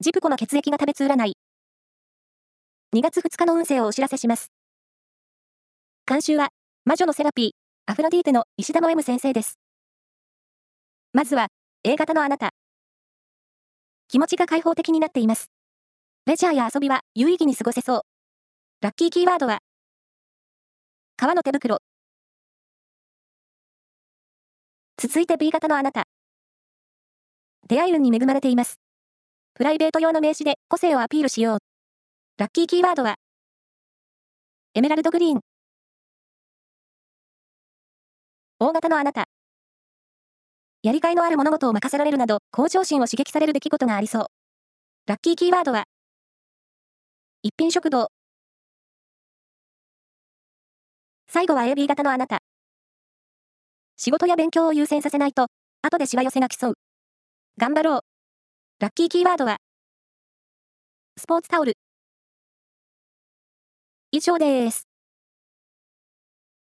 ジプコの血液が食べつ占い。2月2日の運勢をお知らせします。監修は、魔女のセラピー、アフロディーテの石田の M 先生です。まずは、A 型のあなた。気持ちが開放的になっています。レジャーや遊びは有意義に過ごせそう。ラッキーキーワードは、革の手袋。続いて B 型のあなた。出会い運に恵まれています。プライベート用の名刺で個性をアピールしよう。ラッキーキーワードは、エメラルドグリーン。大型のあなた。やりがいのある物事を任せられるなど、向上心を刺激される出来事がありそう。ラッキーキーワードは、一品食堂。最後は AB 型のあなた。仕事や勉強を優先させないと、後でしわ寄せが来そう。頑張ろう。ラッキーキーワードは、スポーツタオル。以上です。